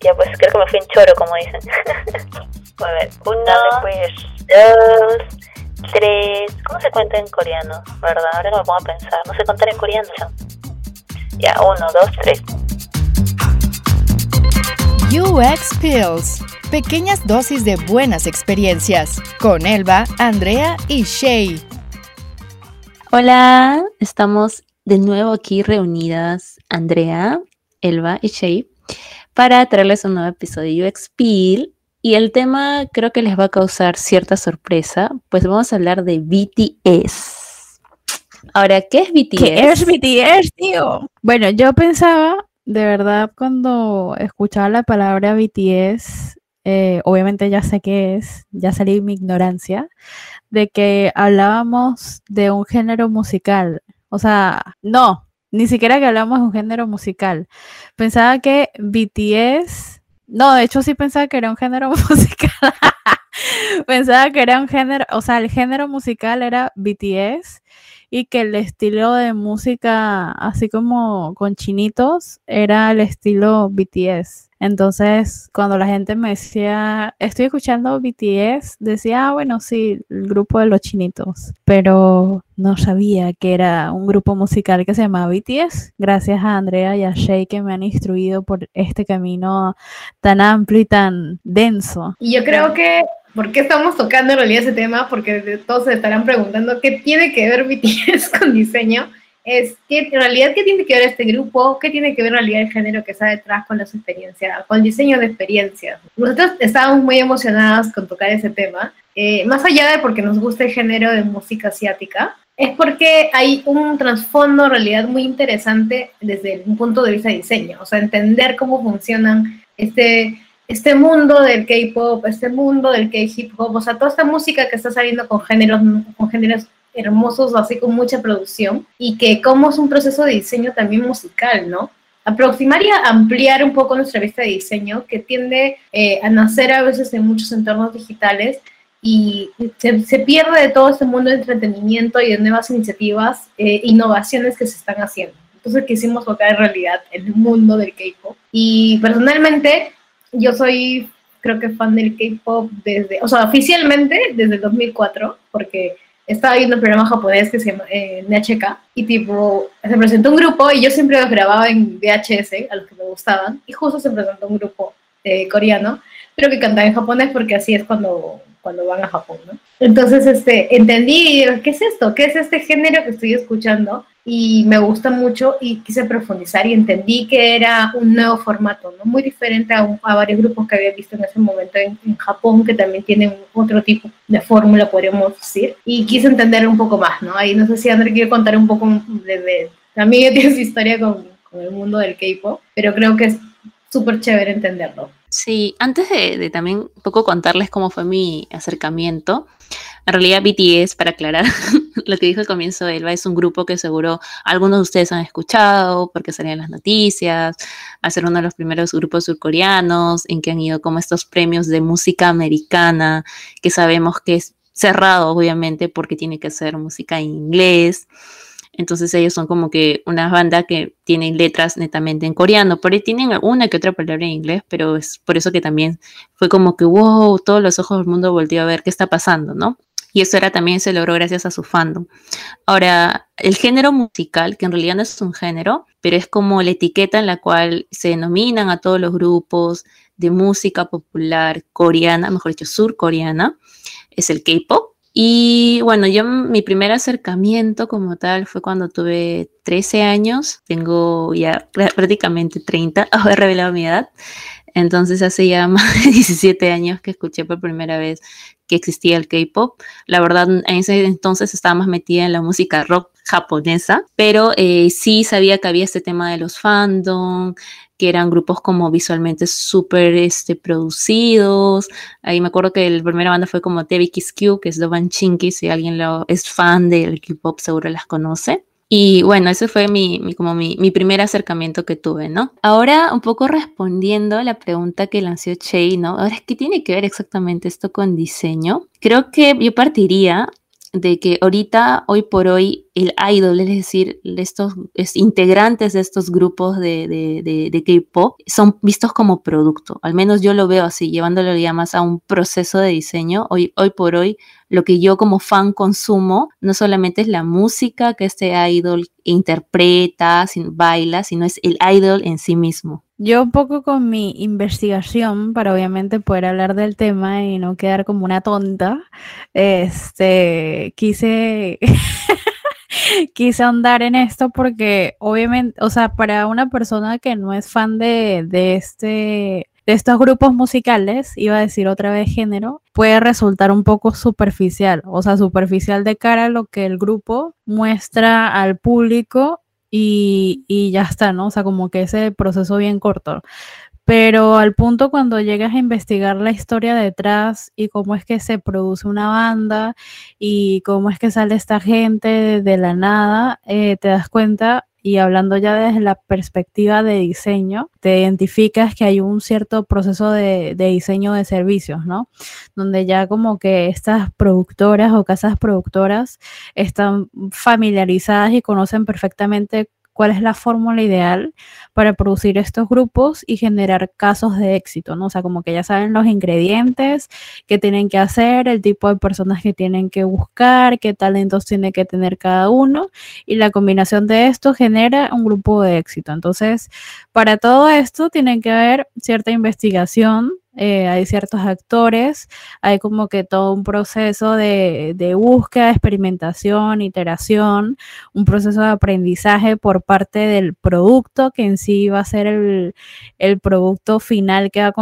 Ya pues creo que me fui en choro, como dicen. a ver, uno, pues. dos, tres. ¿Cómo se cuenta en coreano? ¿Verdad? Ahora me pongo a pensar. No sé contar en coreano. Ya, uno, dos, tres. UX Pills. Pequeñas dosis de buenas experiencias. Con Elba, Andrea y Shay. Hola, estamos de nuevo aquí reunidas, Andrea, Elba y Shay, para traerles un nuevo episodio Pill. Y el tema creo que les va a causar cierta sorpresa, pues vamos a hablar de BTS. Ahora, ¿qué es BTS? ¿Qué es BTS, tío? Bueno, yo pensaba, de verdad, cuando escuchaba la palabra BTS, eh, obviamente ya sé qué es, ya salí mi ignorancia, de que hablábamos de un género musical. O sea, no, ni siquiera que hablábamos de un género musical. Pensaba que BTS, no, de hecho sí pensaba que era un género musical. pensaba que era un género, o sea, el género musical era BTS y que el estilo de música, así como con chinitos, era el estilo BTS. Entonces, cuando la gente me decía, estoy escuchando BTS, decía, ah, bueno, sí, el grupo de los chinitos, pero no sabía que era un grupo musical que se llama BTS. Gracias a Andrea y a Shay que me han instruido por este camino tan amplio y tan denso. Y yo creo que ¿Por qué estamos tocando en realidad ese tema? Porque todos se estarán preguntando qué tiene que ver BTS con diseño. Es que en realidad qué tiene que ver este grupo, qué tiene que ver en realidad el género que está detrás con las experiencias, con el diseño de experiencias. Nosotros estábamos muy emocionadas con tocar ese tema, eh, más allá de porque nos gusta el género de música asiática, es porque hay un trasfondo en realidad muy interesante desde un punto de vista de diseño, o sea, entender cómo funcionan este este mundo del K-pop, este mundo del K-hip hop, o sea, toda esta música que está saliendo con géneros, con géneros hermosos, así con mucha producción, y que como es un proceso de diseño también musical, ¿no? Aproximar y ampliar un poco nuestra vista de diseño, que tiende eh, a nacer a veces en muchos entornos digitales y se, pierde de todo este mundo de entretenimiento y de nuevas iniciativas, eh, innovaciones que se están haciendo. Entonces quisimos tocar en realidad el mundo del K-pop. Y personalmente, yo soy, creo que fan del K-pop desde, o sea, oficialmente desde el 2004, porque estaba viendo un programa japonés que se llama eh, NHK y tipo se presentó un grupo y yo siempre los grababa en VHS a los que me gustaban y justo se presentó un grupo eh, coreano pero que cantaba en japonés porque así es cuando, cuando van a Japón, ¿no? Entonces este, entendí, ¿qué es esto? ¿Qué es este género que estoy escuchando? y me gusta mucho y quise profundizar y entendí que era un nuevo formato, ¿no? muy diferente a, a varios grupos que había visto en ese momento en, Japón, que también tienen otro tipo de fórmula, podríamos decir, y quise entender un poco más, ¿no? Ahí no sé si André quiere contar un poco de, de también tiene su historia con, con el mundo del K-pop, pero creo que es súper chévere entenderlo. Sí, antes de, también un poco contarles cómo fue mi acercamiento, en realidad BTS, para aclarar lo que dijo al comienzo Elba, es un grupo que seguro algunos de ustedes han escuchado porque salían las noticias, a ser uno de los primeros grupos surcoreanos en que han ido como estos premios de música americana, que sabemos que es cerrado obviamente porque tiene que ser música en inglés. Entonces ellos son como que una banda que tienen letras netamente en coreano, por ahí tienen una que otra palabra en inglés, pero es por eso que también fue como que, wow, todos los ojos del mundo volvió a ver qué está pasando, ¿no? Y eso era también se logró gracias a su fandom. Ahora, el género musical, que en realidad no es un género, pero es como la etiqueta en la cual se denominan a todos los grupos de música popular coreana, mejor dicho, surcoreana, es el K-pop. Y bueno, yo mi primer acercamiento como tal fue cuando tuve 13 años, tengo ya prácticamente 30, he revelado mi edad. Entonces hace ya más de 17 años que escuché por primera vez que existía el K-pop. La verdad, en ese entonces estaba más metida en la música rock japonesa, pero eh, sí sabía que había este tema de los fandom, que eran grupos como visualmente súper este, producidos. Ahí me acuerdo que la primera banda fue como TV Kiss Q, que es Dovan Chinky, si alguien lo, es fan del K-pop seguro las conoce. Y bueno, ese fue mi, como mi, mi, primer acercamiento que tuve, ¿no? Ahora, un poco respondiendo a la pregunta que lanzó Che, ¿no? Ahora, ¿qué tiene que ver exactamente esto con diseño? Creo que yo partiría de que ahorita, hoy por hoy, el idol, es decir, estos integrantes de estos grupos de, de, de, K-pop, son vistos como producto. Al menos yo lo veo así, llevándolo ya más a un proceso de diseño. Hoy, hoy por hoy, lo que yo como fan consumo no solamente es la música que este idol interpreta, baila, sino es el idol en sí mismo. Yo un poco con mi investigación, para obviamente poder hablar del tema y no quedar como una tonta, este, quise quise ahondar en esto porque obviamente, o sea, para una persona que no es fan de, de este de estos grupos musicales, iba a decir otra vez género, puede resultar un poco superficial, o sea, superficial de cara a lo que el grupo muestra al público y, y ya está, ¿no? O sea, como que ese proceso bien corto pero al punto cuando llegas a investigar la historia detrás y cómo es que se produce una banda y cómo es que sale esta gente de la nada, eh, te das cuenta y hablando ya desde la perspectiva de diseño, te identificas que hay un cierto proceso de, de, diseño de servicios, ¿no? Donde ya como que estas productoras o casas productoras están familiarizadas y conocen perfectamente cuál es la fórmula ideal para producir estos grupos y generar casos de éxito, ¿no? O sea, como que ya saben los ingredientes que tienen que hacer, el tipo de personas que tienen que buscar, qué talentos tiene que tener cada uno y la combinación de esto genera un grupo de éxito. Entonces, para todo esto tiene que haber cierta investigación eh, hay ciertos actores, hay como que todo un proceso de, de, búsqueda, experimentación, iteración, un proceso de aprendizaje por parte del producto que en sí va a ser el, el producto final que va, a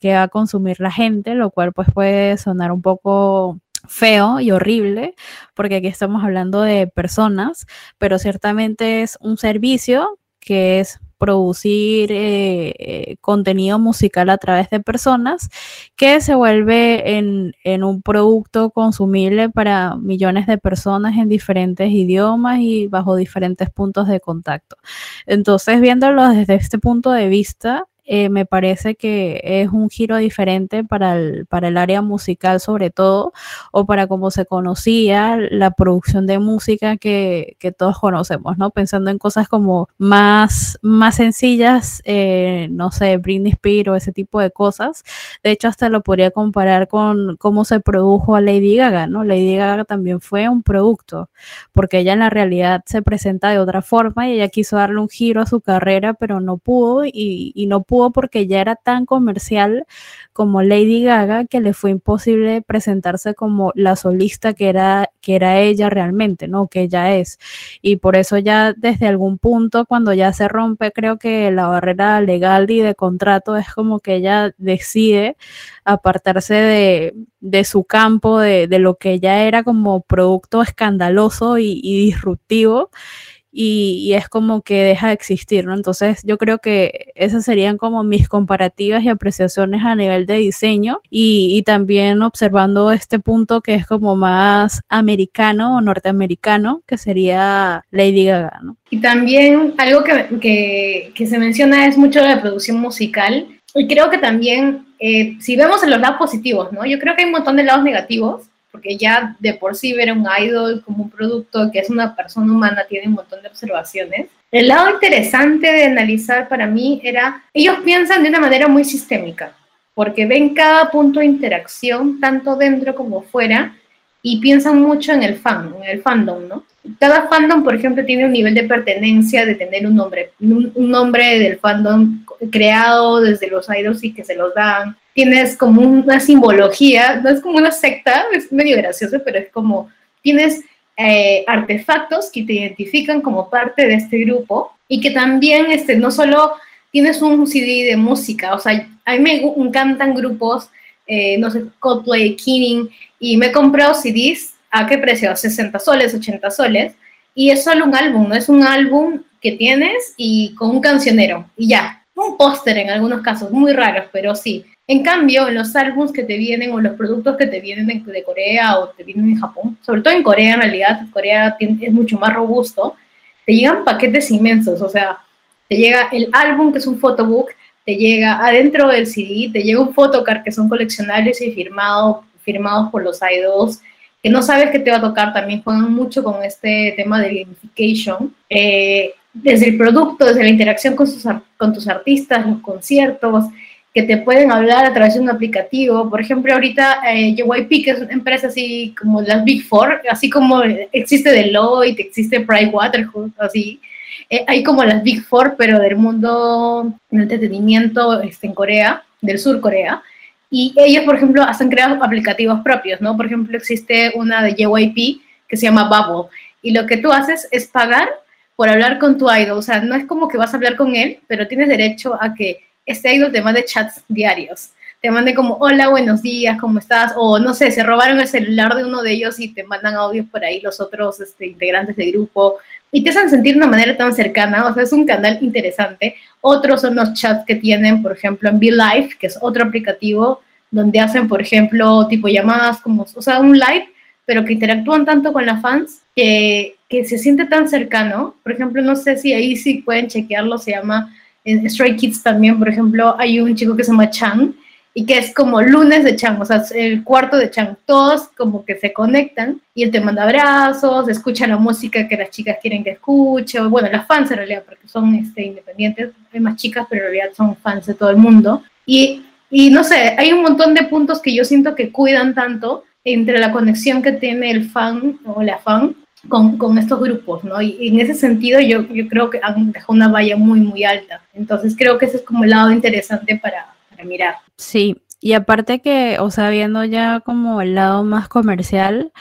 que va a consumir la gente, lo cual pues puede sonar un poco feo y horrible, porque aquí estamos hablando de personas, pero ciertamente es un servicio que es producir eh, eh, contenido musical a través de personas que se vuelve en, en, un producto consumible para millones de personas en diferentes idiomas y bajo diferentes puntos de contacto. Entonces, viéndolo desde este punto de vista, eh, me parece que es un giro diferente para el, para el área musical sobre todo, o para cómo se conocía la producción de música que, que todos conocemos, ¿no? Pensando en cosas como más, más sencillas, eh, no sé, Britney Spears o ese tipo de cosas. De hecho, hasta lo podría comparar con cómo se produjo a Lady Gaga, ¿no? Lady Gaga también fue un producto, porque ella en la realidad se presenta de otra forma y ella quiso darle un giro a su carrera, pero no pudo y, y no pudo porque ya era tan comercial como Lady Gaga que le fue imposible presentarse como la solista que era, que era ella realmente, ¿no? Que ella es. Y por eso ya desde algún punto, cuando ya se rompe, creo que la barrera legal y de contrato es como que ella decide apartarse de, de su campo, de, de, lo que ya era como producto escandaloso y disruptivo y, es como que deja de existir, ¿no? Entonces yo creo que esas serían como mis comparativas y apreciaciones a nivel de diseño y, también observando este punto que es como más americano o norteamericano, que sería Lady Gaga, ¿no? Y también algo que, que, se menciona es mucho la producción musical y creo que también, eh, si vemos en los lados positivos, ¿no? Yo creo que hay un montón de lados negativos porque ya de por sí ver un idol como un producto que es una persona humana tiene un montón de observaciones. El lado interesante de analizar para mí era, ellos piensan de una manera muy sistémica, porque ven cada punto de interacción, tanto dentro como fuera, y piensan mucho en el fan, en el fandom, ¿no? Cada fandom, por ejemplo, tiene un nivel de pertenencia, de tener un nombre, un, nombre del fandom creado desde los idols y que se los dan. Tienes como una simbología, no es como una secta, es medio gracioso, pero es como tienes eh, artefactos que te identifican como parte de este grupo y que también este, no solo tienes un CD de música, o sea, a mí me encantan grupos, eh, no sé, Coldplay, Keening, y me he comprado CDs, ¿a qué precio? 60 soles, 80 soles, y es solo un álbum, no es un álbum que tienes y con un cancionero, y ya, un póster en algunos casos, muy raros, pero sí. En cambio, en los álbumes que te vienen o los productos que te vienen de, Corea o te vienen de Japón, sobre todo en Corea en realidad, Corea es mucho más robusto, te llegan paquetes inmensos, o sea, te llega el álbum que es un photobook, te llega adentro del CD, te llega un photocard que son coleccionables y firmados firmados por los idols, que no sabes qué te va a tocar, también juegan mucho con este tema de gamification. Eh, desde el producto, desde la interacción con, sus, con tus artistas, los conciertos, que te pueden hablar a través de un aplicativo. Por ejemplo, ahorita eh, que es una empresa así como las Big Four, así como existe Deloitte, existe Pricewaterhouse, así, eh, hay como las Big Four, pero del mundo del entretenimiento este, en Corea, del sur Corea. Y ellos, por ejemplo, hacen creado aplicativos propios, ¿no? Por ejemplo, existe una de JYP que se llama Bubble. Y lo que tú haces es pagar por hablar con tu idol. O sea, no es como que vas a hablar con él, pero tienes derecho a que este idol te mande chats diarios. Te mande como, hola, buenos días, ¿cómo estás? O no sé, se robaron el celular de uno de ellos y te mandan audios por ahí los otros este, integrantes del grupo. Y te hacen sentir de una manera tan cercana. O sea, es un canal interesante. Otros son los chats que tienen, por ejemplo, en Be Live, que es otro aplicativo donde hacen, por ejemplo, tipo llamadas como, o sea, un live, pero que interactúan tanto con las fans que, que se siente tan cercano. Por ejemplo, no sé si ahí sí pueden chequearlo, se llama en Stray Kids también, por ejemplo, hay un chico que se llama Chang y que es como lunes de Chang, o sea, el cuarto de Chang. Todos como que se conectan y él te manda abrazos, escucha la música que las chicas quieren que escuche, o bueno, las fans en realidad, porque son este, independientes, hay más chicas, pero en realidad son fans de todo el mundo. Y, y no sé, hay un montón de puntos que yo siento que cuidan tanto entre la conexión que tiene el fan o la fan con, con, estos grupos, ¿no? Y, en ese sentido yo, yo creo que han dejado una valla muy, muy alta. Entonces creo que ese es como el lado interesante para, para mirar. Sí, y aparte que, o sea, viendo ya como el lado más comercial,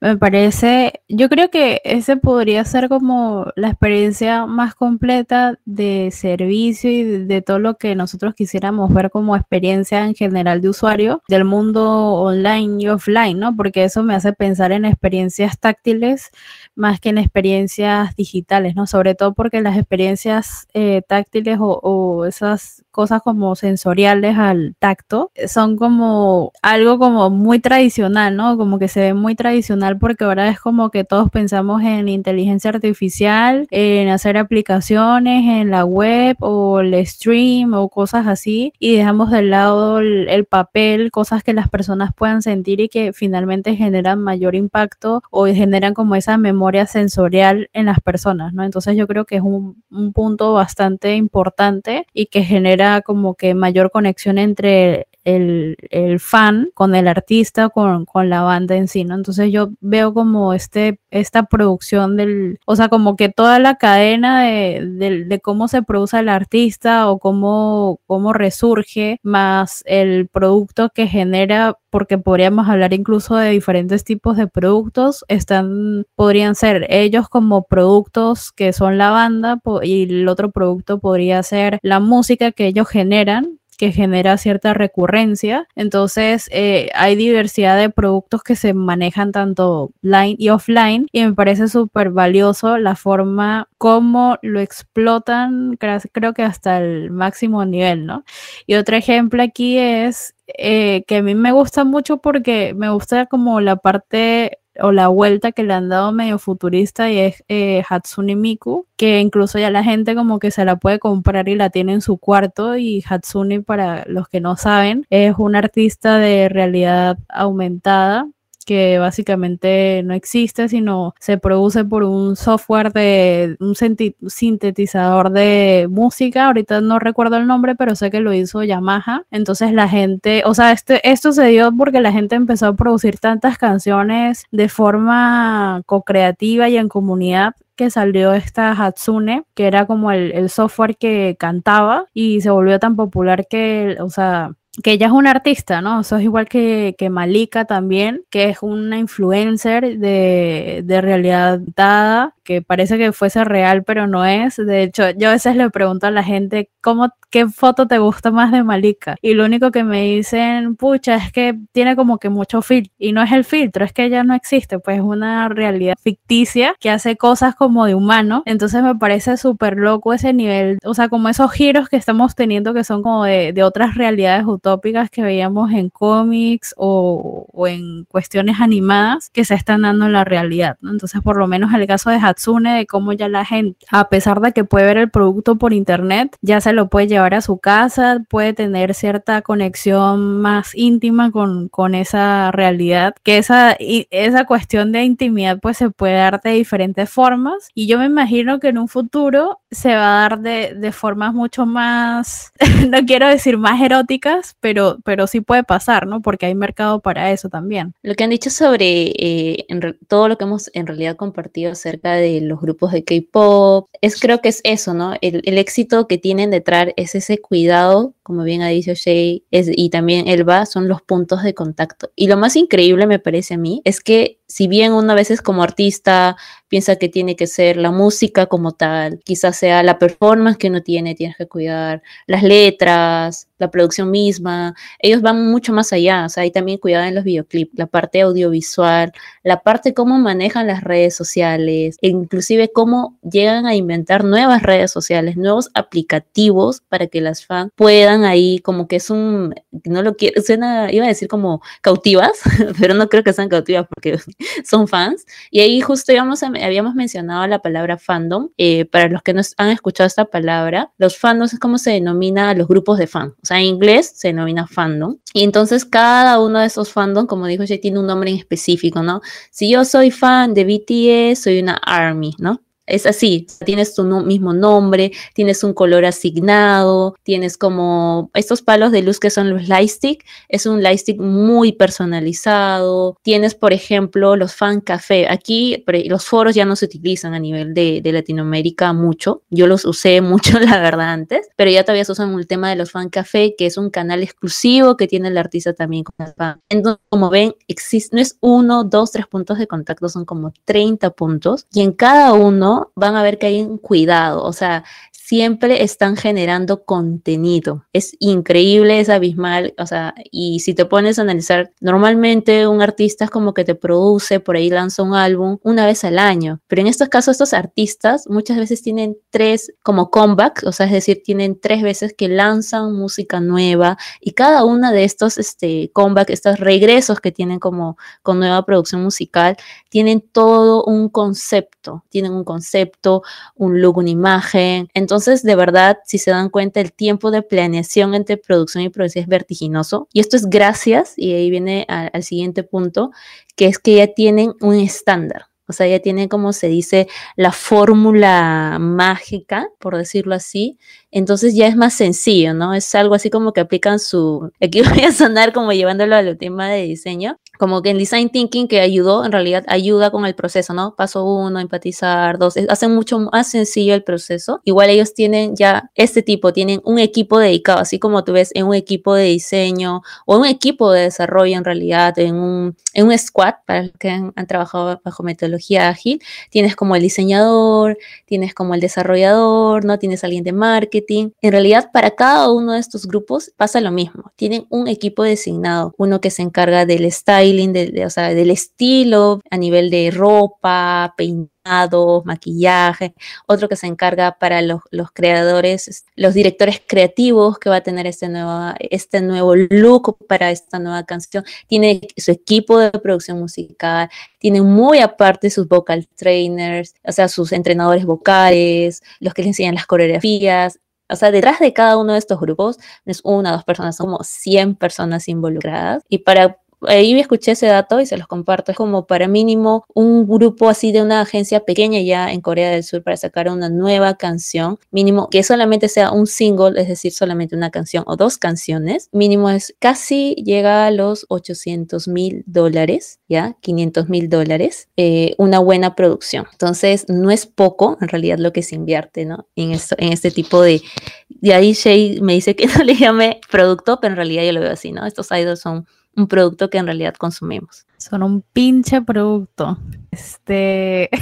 me parece, yo creo que ese podría ser como la experiencia más completa de servicio y de, todo lo que nosotros quisiéramos ver como experiencia en general de usuario del mundo online y offline, ¿no? Porque eso me hace pensar en experiencias táctiles más que en experiencias digitales, ¿no? Sobre todo porque las experiencias eh, táctiles o, o esas cosas como sensoriales al tacto son como algo como muy tradicional, ¿no? Como que se ve muy tradicional porque ahora es como que todos pensamos en inteligencia artificial, en hacer aplicaciones en la web o el stream o cosas así y dejamos de lado el, papel, cosas que las personas puedan sentir y que finalmente generan mayor impacto o generan como esa memoria sensorial en las personas, ¿no? Entonces yo creo que es un, un punto bastante importante y que genera como que mayor conexión entre el, fan con el artista, con, con, la banda en sí, ¿no? Entonces yo veo como este, esta producción del, o sea, como que toda la cadena de, de, cómo se produce el artista o cómo, cómo resurge, más el producto que genera porque podríamos hablar incluso de diferentes tipos de productos, están, podrían ser ellos como productos que son la banda y el otro producto podría ser la música que ellos generan que genera cierta recurrencia. Entonces, eh, hay diversidad de productos que se manejan tanto online y offline y me parece súper valioso la forma como lo explotan, creo que hasta el máximo nivel, ¿no? Y otro ejemplo aquí es eh, que a mí me gusta mucho porque me gusta como la parte o la vuelta que le han dado medio futurista y es eh, Hatsune Miku, que incluso ya la gente como que se la puede comprar y la tiene en su cuarto y Hatsune para los que no saben es un artista de realidad aumentada que básicamente no existe, sino se produce por un software de un sintetizador de música. Ahorita no recuerdo el nombre, pero sé que lo hizo Yamaha. Entonces la gente, o sea, este, esto se dio porque la gente empezó a producir tantas canciones de forma co-creativa y en comunidad que salió esta Hatsune, que era como el, el, software que cantaba y se volvió tan popular que, o sea, que ella es una artista, ¿no? Eso es igual que, que Malika también, que es una influencer de, de realidad dada, que parece que fuese real, pero no es. De hecho, yo a veces le pregunto a la gente, ¿cómo, ¿qué foto te gusta más de Malika? Y lo único que me dicen, pucha, es que tiene como que mucho filtro. Y no es el filtro, es que ella no existe, pues es una realidad ficticia que hace cosas como de humano. Entonces me parece súper loco ese nivel, o sea, como esos giros que estamos teniendo que son como de, de otras realidades utópicas que veíamos en cómics o, o, en cuestiones animadas que se están dando en la realidad. ¿no? Entonces, por lo menos el caso de Hatsune Hatsune, de cómo ya la gente, a pesar de que puede ver el producto por internet, ya se lo puede llevar a su casa, puede tener cierta conexión más íntima con, con esa realidad, que esa, esa cuestión de intimidad pues se puede dar de diferentes formas y yo me imagino que en un futuro se va a dar de, de formas mucho más, no quiero decir más eróticas, pero, pero sí puede pasar, ¿no? Porque hay mercado para eso también. Lo que han dicho sobre eh, todo lo que hemos en realidad compartido acerca de los grupos de K-pop, es creo que es eso, ¿no? El, el, éxito que tienen detrás es ese cuidado, como bien ha dicho Shay, y también Elba, son los puntos de contacto. Y lo más increíble me parece a mí es que si bien uno a veces como artista piensa que tiene que ser la música como tal, quizás sea la performance que uno tiene, tienes que cuidar las letras, la producción misma, ellos van mucho más allá, o sea, hay también cuidado en los videoclips, la parte audiovisual, la parte cómo manejan las redes sociales, e inclusive cómo llegan a inventar nuevas redes sociales, nuevos aplicativos para que las fans puedan ahí, como que es un, no lo quiero, suena, iba a decir como cautivas, pero no creo que sean cautivas porque son fans, y ahí justo íbamos a habíamos mencionado la palabra fandom. Eh, para los que no han escuchado esta palabra, los fandoms es como se denomina a los grupos de fan. O sea, en inglés se denomina fandom. Y entonces cada uno de esos fandoms, como dijo ya tiene un nombre en específico, ¿no? Si yo soy fan de BTS, soy una ARMY, ¿no? Es así, tienes tu mismo nombre, tienes un color asignado, tienes como estos palos de luz que son los lightstick, es un lightstick muy personalizado, tienes por ejemplo los fan café, aquí los foros ya no se utilizan a nivel de, Latinoamérica mucho, yo los usé mucho la verdad antes, pero ya todavía se usan el tema de los fan café, que es un canal exclusivo que tiene el artista también con el fan. Como ven, existe, no es uno, dos, tres puntos de contacto, son como 30 puntos y en cada uno van a ver que hay un cuidado, o sea, siempre están generando contenido. Es increíble, es abismal, o sea, y si te pones a analizar, normalmente un artista es como que te produce, por ahí lanza un álbum una vez al año, pero en estos casos estos artistas muchas veces tienen tres como comebacks, o sea, es decir, tienen tres veces que lanzan música nueva y cada una de estos este, comebacks, estos regresos que tienen como con nueva producción musical, tienen todo un concepto, tienen un concepto, un look, una imagen, entonces entonces, de verdad, si se dan cuenta, el tiempo de planeación entre producción y producción es vertiginoso. Y esto es gracias, y ahí viene al siguiente punto, que es que ya tienen un estándar. O sea, ya tienen, como se dice, la fórmula mágica, por decirlo así. Entonces ya es más sencillo, ¿no? Es algo así como que aplican su... Aquí voy a sonar como llevándolo al tema de diseño, como que en design thinking que ayudó, en realidad ayuda con el proceso, ¿no? Paso uno, empatizar, dos, hacen mucho más sencillo el proceso. Igual ellos tienen ya este tipo, tienen un equipo dedicado, así como tú ves en un equipo de diseño o un equipo de desarrollo en realidad, en un, en un squad, para los que han, han trabajado bajo metodología ágil, tienes como el diseñador, tienes como el desarrollador, ¿no? Tienes alguien de marketing. En realidad, para cada uno de estos grupos pasa lo mismo. Tienen un equipo designado, uno que se encarga del style, o sea, del estilo a nivel de ropa, peinado, maquillaje, otro que se encarga para los, los, creadores, los directores creativos que va a tener este nuevo, este nuevo look para esta nueva canción, tiene su equipo de producción musical, tiene muy aparte sus vocal trainers, o sea, sus entrenadores vocales, los que le enseñan las coreografías, o sea, detrás de cada uno de estos grupos es una o dos personas, son como 100 personas involucradas. Y para ahí escuché ese dato y se los comparto. Es como para mínimo un grupo así de una agencia pequeña ya en Corea del Sur para sacar una nueva canción, mínimo que solamente sea un single, es decir, solamente una canción o dos canciones, mínimo es casi llega a los 800 mil dólares, ya 500 mil dólares, eh, una buena producción. Entonces, no es poco en realidad lo que se invierte, ¿no? En, esto, en este tipo de... De ahí Shay me dice que no le llame producto, pero en realidad yo lo veo así, ¿no? Estos idols son un producto que en realidad consumimos. Son un pinche producto. Este.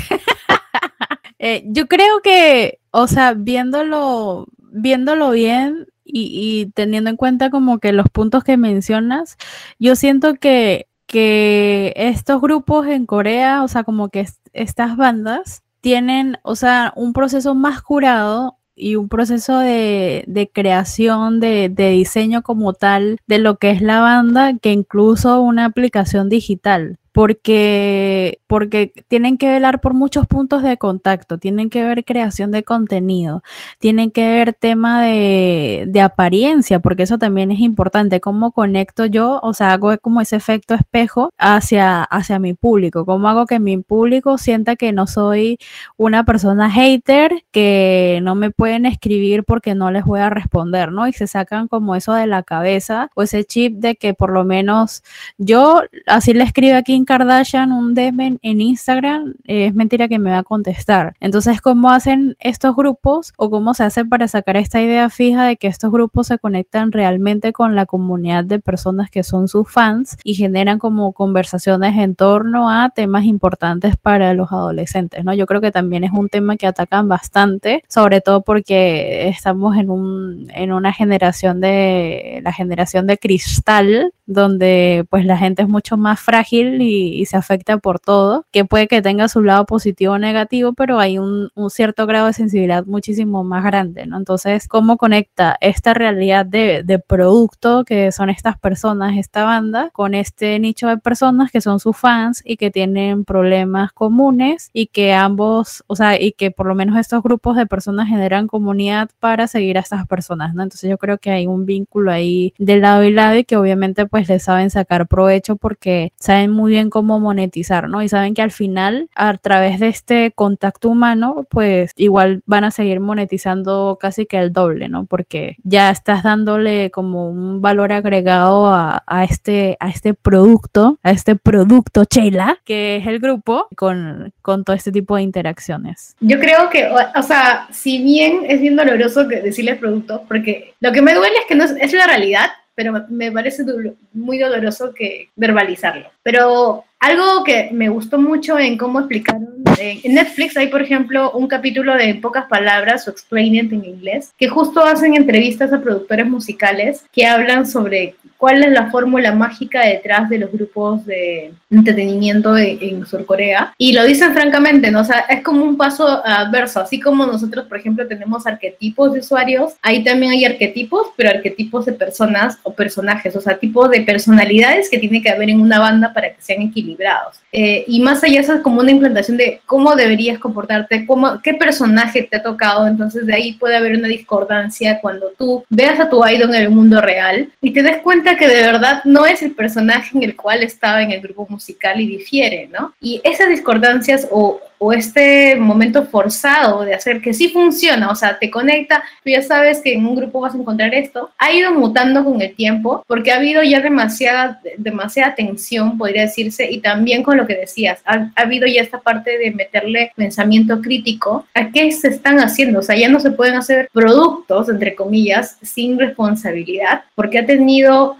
Eh, yo creo que, o sea, viéndolo, viéndolo bien y, teniendo en cuenta como que los puntos que mencionas, yo siento que, que estos grupos en Corea, o sea, como que estas bandas tienen, o sea, un proceso más curado y un proceso de, creación, de, diseño como tal de lo que es la banda, que incluso una aplicación digital porque, porque tienen que velar por muchos puntos de contacto, tienen que ver creación de contenido, tienen que ver tema de, de apariencia, porque eso también es importante, cómo conecto yo, o sea, hago como ese efecto espejo hacia, hacia mi público, cómo hago que mi público sienta que no soy una persona hater, que no me pueden escribir porque no les voy a responder, ¿no? Y se sacan como eso de la cabeza o ese chip de que por lo menos yo, así le escribo aquí en Kardashian un DM en Instagram, es mentira que me va a contestar. Entonces, ¿cómo hacen estos grupos o cómo se hace para sacar esta idea fija de que estos grupos se conectan realmente con la comunidad de personas que son sus fans y generan como conversaciones en torno a temas importantes para los adolescentes, ¿no? Yo creo que también es un tema que atacan bastante, sobre todo porque estamos en, un, en una generación de, la generación de cristal, donde pues la gente es mucho más frágil y, se afecta por todo, que puede que tenga su lado positivo o negativo, pero hay un, un, cierto grado de sensibilidad muchísimo más grande, ¿no? Entonces, ¿cómo conecta esta realidad de, de producto que son estas personas, esta banda, con este nicho de personas que son sus fans y que tienen problemas comunes y que ambos, o sea, y que por lo menos estos grupos de personas generan comunidad para seguir a estas personas, ¿no? Entonces yo creo que hay un vínculo ahí de lado y lado y que obviamente pues le saben sacar provecho porque saben muy bien cómo monetizar, ¿no? Y saben que al final, a través de este contacto humano, pues igual van a seguir monetizando casi que el doble, ¿no? Porque ya estás dándole como un valor agregado a, a este, a este producto, a este producto Chela, que es el grupo, con, con todo este tipo de interacciones. Yo creo que, o, sea, si bien es bien doloroso decirles producto, porque lo que me duele es que no es, es la realidad, pero me parece muy doloroso que verbalizarlo. Pero algo que me gustó mucho en cómo explicaron, en Netflix hay, por ejemplo, un capítulo de pocas palabras o Explain It en inglés, que justo hacen entrevistas a productores musicales que hablan sobre cuál es la fórmula mágica detrás de los grupos de entretenimiento en, Surcorea. Y lo dicen francamente, ¿no? O sea, es como un paso adverso, así como nosotros, por ejemplo, tenemos arquetipos de usuarios, ahí también hay arquetipos, pero arquetipos de personas o personajes, o sea, tipos de personalidades que tiene que haber en una banda para que sean equilibrados. Eh, y más allá eso es como una implantación de cómo deberías comportarte, cómo, qué personaje te ha tocado, entonces de ahí puede haber una discordancia cuando tú veas a tu idol en el mundo real y te des cuenta que de verdad no es el personaje en el cual estaba en el grupo musical y difiere, ¿no? Y esas discordancias o o este momento forzado de hacer que sí funciona, o sea, te conecta, tú ya sabes que en un grupo vas a encontrar esto, ha ido mutando con el tiempo porque ha habido ya demasiada, demasiada tensión, podría decirse, y también con lo que decías, ha, habido ya esta parte de meterle pensamiento crítico a qué se están haciendo, o sea, ya no se pueden hacer productos, entre comillas, sin responsabilidad, porque ha tenido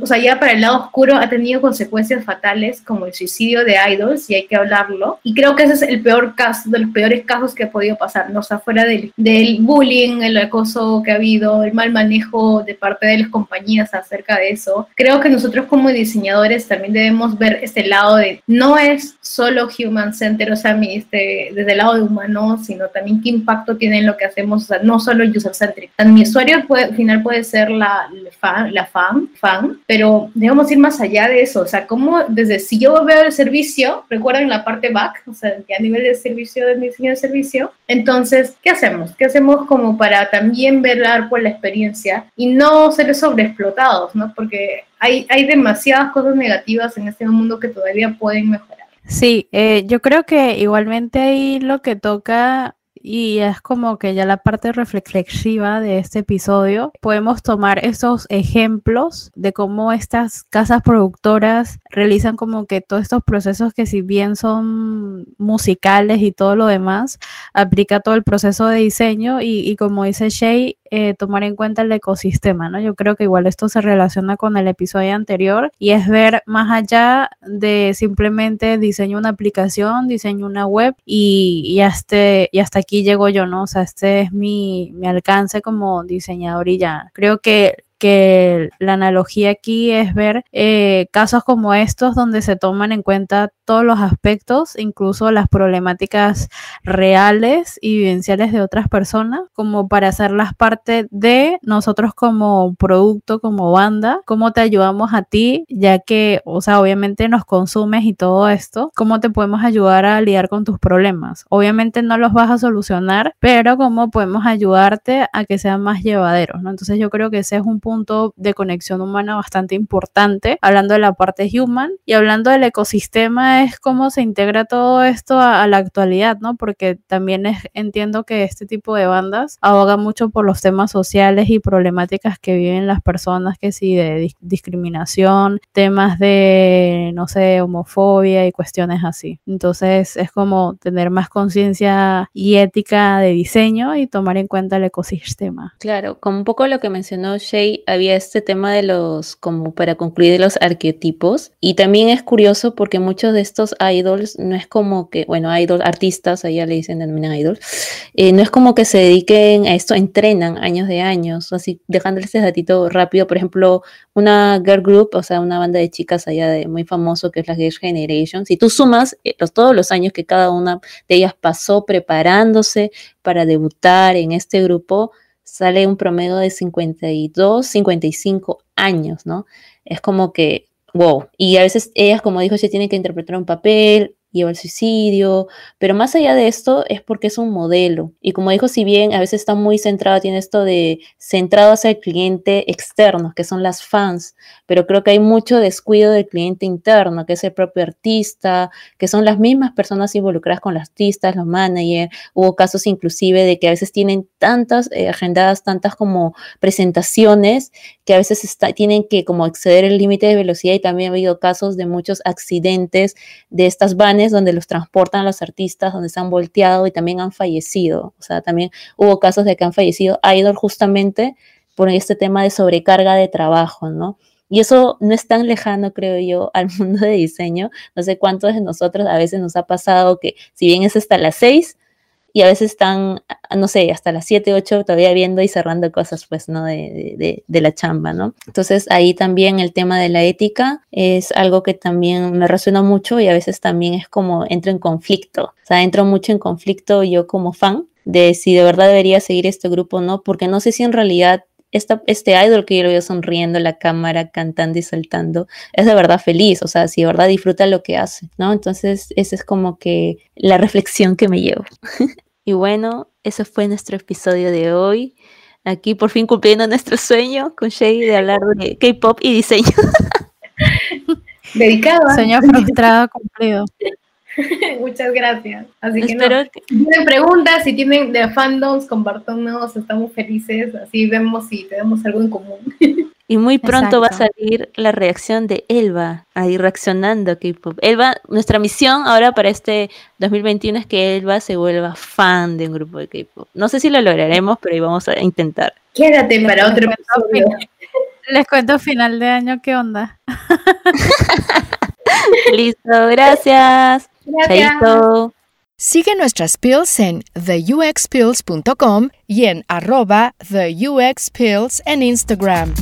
o sea, ya para el lado oscuro ha tenido consecuencias fatales como el suicidio de idols y hay que hablarlo. Y creo que ese es el peor caso, de los peores casos que ha podido pasar, ¿no? O sea, fuera del, del bullying, el acoso que ha habido, el mal manejo de parte de las compañías acerca de eso. Creo que nosotros como diseñadores también debemos ver este lado de, no es solo human center, o sea, este, desde el lado de humano, sino también qué impacto tiene en lo que hacemos, o sea, no solo user centric. Mi usuario puede, al final puede ser la, la fan, la fan, fan pero debemos ir más allá de eso, o sea, como desde si yo veo el servicio, recuerden la parte back, o sea, a nivel de servicio, de diseño de servicio, entonces, ¿qué hacemos? ¿Qué hacemos como para también velar por la experiencia y no ser sobreexplotados, ¿no? Porque hay, hay demasiadas cosas negativas en este mundo que todavía pueden mejorar. Sí, eh, yo creo que igualmente ahí lo que toca y es como que ya la parte reflexiva de este episodio, podemos tomar esos ejemplos de cómo estas casas productoras realizan como que todos estos procesos que si bien son musicales y todo lo demás, aplica todo el proceso de diseño y, como dice Shay, eh, tomar en cuenta el ecosistema, ¿no? Yo creo que igual esto se relaciona con el episodio anterior y es ver más allá de simplemente diseño una aplicación, diseño una web y, hasta, y hasta aquí llego yo, ¿no? O sea, este es mi, mi alcance como diseñador y ya. Creo que que la analogía aquí es ver eh, casos como estos donde se toman en cuenta todos los aspectos, incluso las problemáticas reales y vivenciales de otras personas, como para hacerlas parte de nosotros como producto, como banda, cómo te ayudamos a ti, ya que, o sea, obviamente nos consumes y todo esto, cómo te podemos ayudar a lidiar con tus problemas. Obviamente no los vas a solucionar, pero cómo podemos ayudarte a que sean más llevaderos, ¿no? Entonces yo creo que ese es un punto de conexión humana bastante importante, hablando de la parte human y hablando del ecosistema es cómo se integra todo esto a, la actualidad, ¿no? Porque también es, entiendo que este tipo de bandas aboga mucho por los temas sociales y problemáticas que viven las personas, que sí, de discriminación, temas de, no sé, homofobia y cuestiones así. Entonces es como tener más conciencia y ética de diseño y tomar en cuenta el ecosistema. Claro, como un poco lo que mencionó Shay, había este tema de los, como para concluir, los arquetipos. Y también es curioso porque muchos de estos idols no es como que, bueno, idols, artistas, allá le dicen, denominan idols, eh, no es como que se dediquen a esto, entrenan años de años, así dejándoles este datito rápido, por ejemplo, una girl group, o sea, una banda de chicas allá de muy famoso que es la Girls Generation, si tú sumas eh, los, todos los años que cada una de ellas pasó preparándose para debutar en este grupo, sale un promedio de 52, 55 años, ¿no? Es como que, wow. Y a veces ellas, como dijo, se tienen que interpretar un papel, lleva al suicidio, pero más allá de esto es porque es un modelo. Y como dijo, si bien a veces está muy centrado, tiene esto de centrado hacia el cliente externo, que son las fans, pero creo que hay mucho descuido del cliente interno, que es el propio artista, que son las mismas personas involucradas con los artistas, los managers. Hubo casos inclusive de que a veces tienen tantas eh, agendadas, tantas como presentaciones, que a veces está, tienen que como exceder el límite de velocidad y también ha habido casos de muchos accidentes de estas donde los transportan a los artistas, donde se han volteado y también han fallecido. O sea, también hubo casos de que han fallecido idol justamente por este tema de sobrecarga de trabajo, ¿no? Y eso no es tan lejano, creo yo, al mundo de diseño. No sé cuántos de nosotros a veces nos ha pasado que si bien es hasta las seis, y a veces están, no sé, hasta las 7, 8 todavía viendo y cerrando cosas, pues, ¿no? De, de, la chamba, ¿no? Entonces ahí también el tema de la ética es algo que también me resuena mucho y a veces también es como entro en conflicto, o sea, entro mucho en conflicto yo como fan de si de verdad debería seguir este grupo o no, porque no sé si en realidad este idol que yo lo veo sonriendo en la cámara, cantando y saltando, es de verdad feliz, o sea, si de verdad disfruta lo que hace, ¿no? Entonces, esa es como que la reflexión que me llevo. y bueno, ese fue nuestro episodio de hoy. Aquí por fin cumpliendo nuestro sueño con Shay de hablar de K-pop y diseño. Dedicado. Sueño frustrado cumplido. Muchas gracias. Así que, si tienen preguntas, si tienen de fandoms, compartónos, estamos felices, así vemos si tenemos algo en común. Y muy pronto va a salir la reacción de Elba, ahí reaccionando a K-pop. Elba, nuestra misión ahora para este 2021 es que Elba se vuelva fan de un grupo de K-pop. No sé si lo lograremos, pero ahí vamos a intentar. Quédate para otro episodio. Les cuento final de año qué onda. Listo, gracias. Sigue nuestras pills en theuxpills.com y en arroba theuxpills en Instagram.